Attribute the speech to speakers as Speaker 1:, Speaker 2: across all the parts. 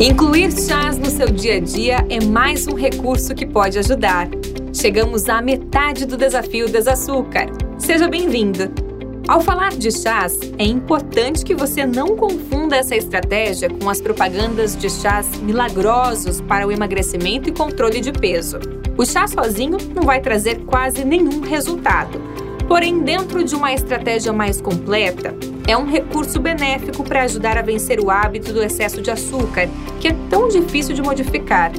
Speaker 1: Incluir chás no seu dia a dia é mais um recurso que pode ajudar. Chegamos à metade do desafio Desaçúcar. Seja bem-vindo! Ao falar de chás, é importante que você não confunda essa estratégia com as propagandas de chás milagrosos para o emagrecimento e controle de peso. O chá sozinho não vai trazer quase nenhum resultado. Porém, dentro de uma estratégia mais completa, é um recurso benéfico para ajudar a vencer o hábito do excesso de açúcar, que é tão difícil de modificar.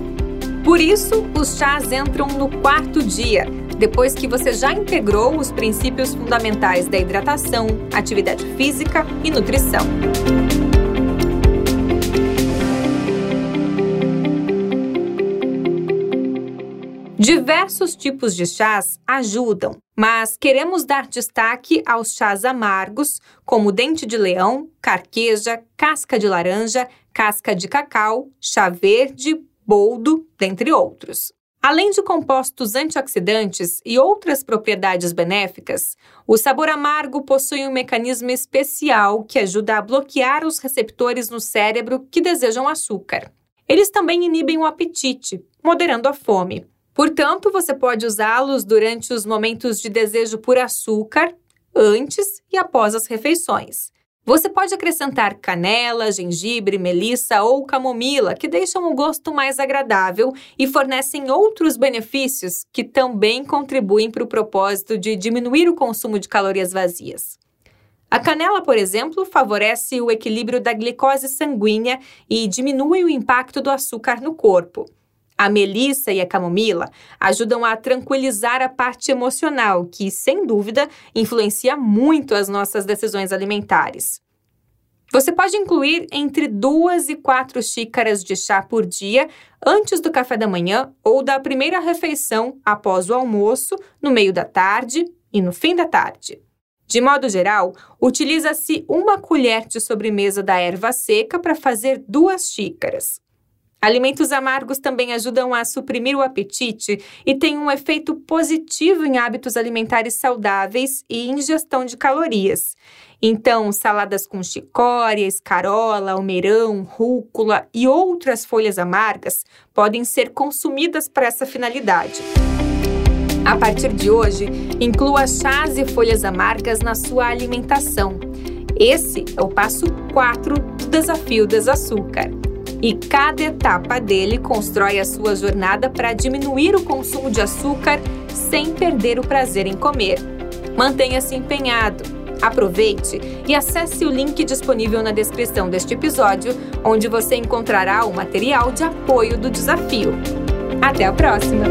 Speaker 1: Por isso, os chás entram no quarto dia, depois que você já integrou os princípios fundamentais da hidratação, atividade física e nutrição. Diversos tipos de chás ajudam, mas queremos dar destaque aos chás amargos, como dente de leão, carqueja, casca de laranja, casca de cacau, chá verde, boldo, dentre outros. Além de compostos antioxidantes e outras propriedades benéficas, o sabor amargo possui um mecanismo especial que ajuda a bloquear os receptores no cérebro que desejam açúcar. Eles também inibem o apetite, moderando a fome. Portanto, você pode usá-los durante os momentos de desejo por açúcar, antes e após as refeições. Você pode acrescentar canela, gengibre, melissa ou camomila, que deixam o gosto mais agradável e fornecem outros benefícios que também contribuem para o propósito de diminuir o consumo de calorias vazias. A canela, por exemplo, favorece o equilíbrio da glicose sanguínea e diminui o impacto do açúcar no corpo. A melissa e a camomila ajudam a tranquilizar a parte emocional, que, sem dúvida, influencia muito as nossas decisões alimentares. Você pode incluir entre duas e quatro xícaras de chá por dia antes do café da manhã ou da primeira refeição após o almoço, no meio da tarde e no fim da tarde. De modo geral, utiliza-se uma colher de sobremesa da erva seca para fazer duas xícaras. Alimentos amargos também ajudam a suprimir o apetite e têm um efeito positivo em hábitos alimentares saudáveis e ingestão de calorias. Então, saladas com chicória, escarola, almeirão, rúcula e outras folhas amargas podem ser consumidas para essa finalidade. A partir de hoje, inclua chás e folhas amargas na sua alimentação. Esse é o passo 4 do desafio Desaçúcar e cada etapa dele constrói a sua jornada para diminuir o consumo de açúcar sem perder o prazer em comer. Mantenha-se empenhado. Aproveite e acesse o link disponível na descrição deste episódio, onde você encontrará o material de apoio do desafio. Até a próxima!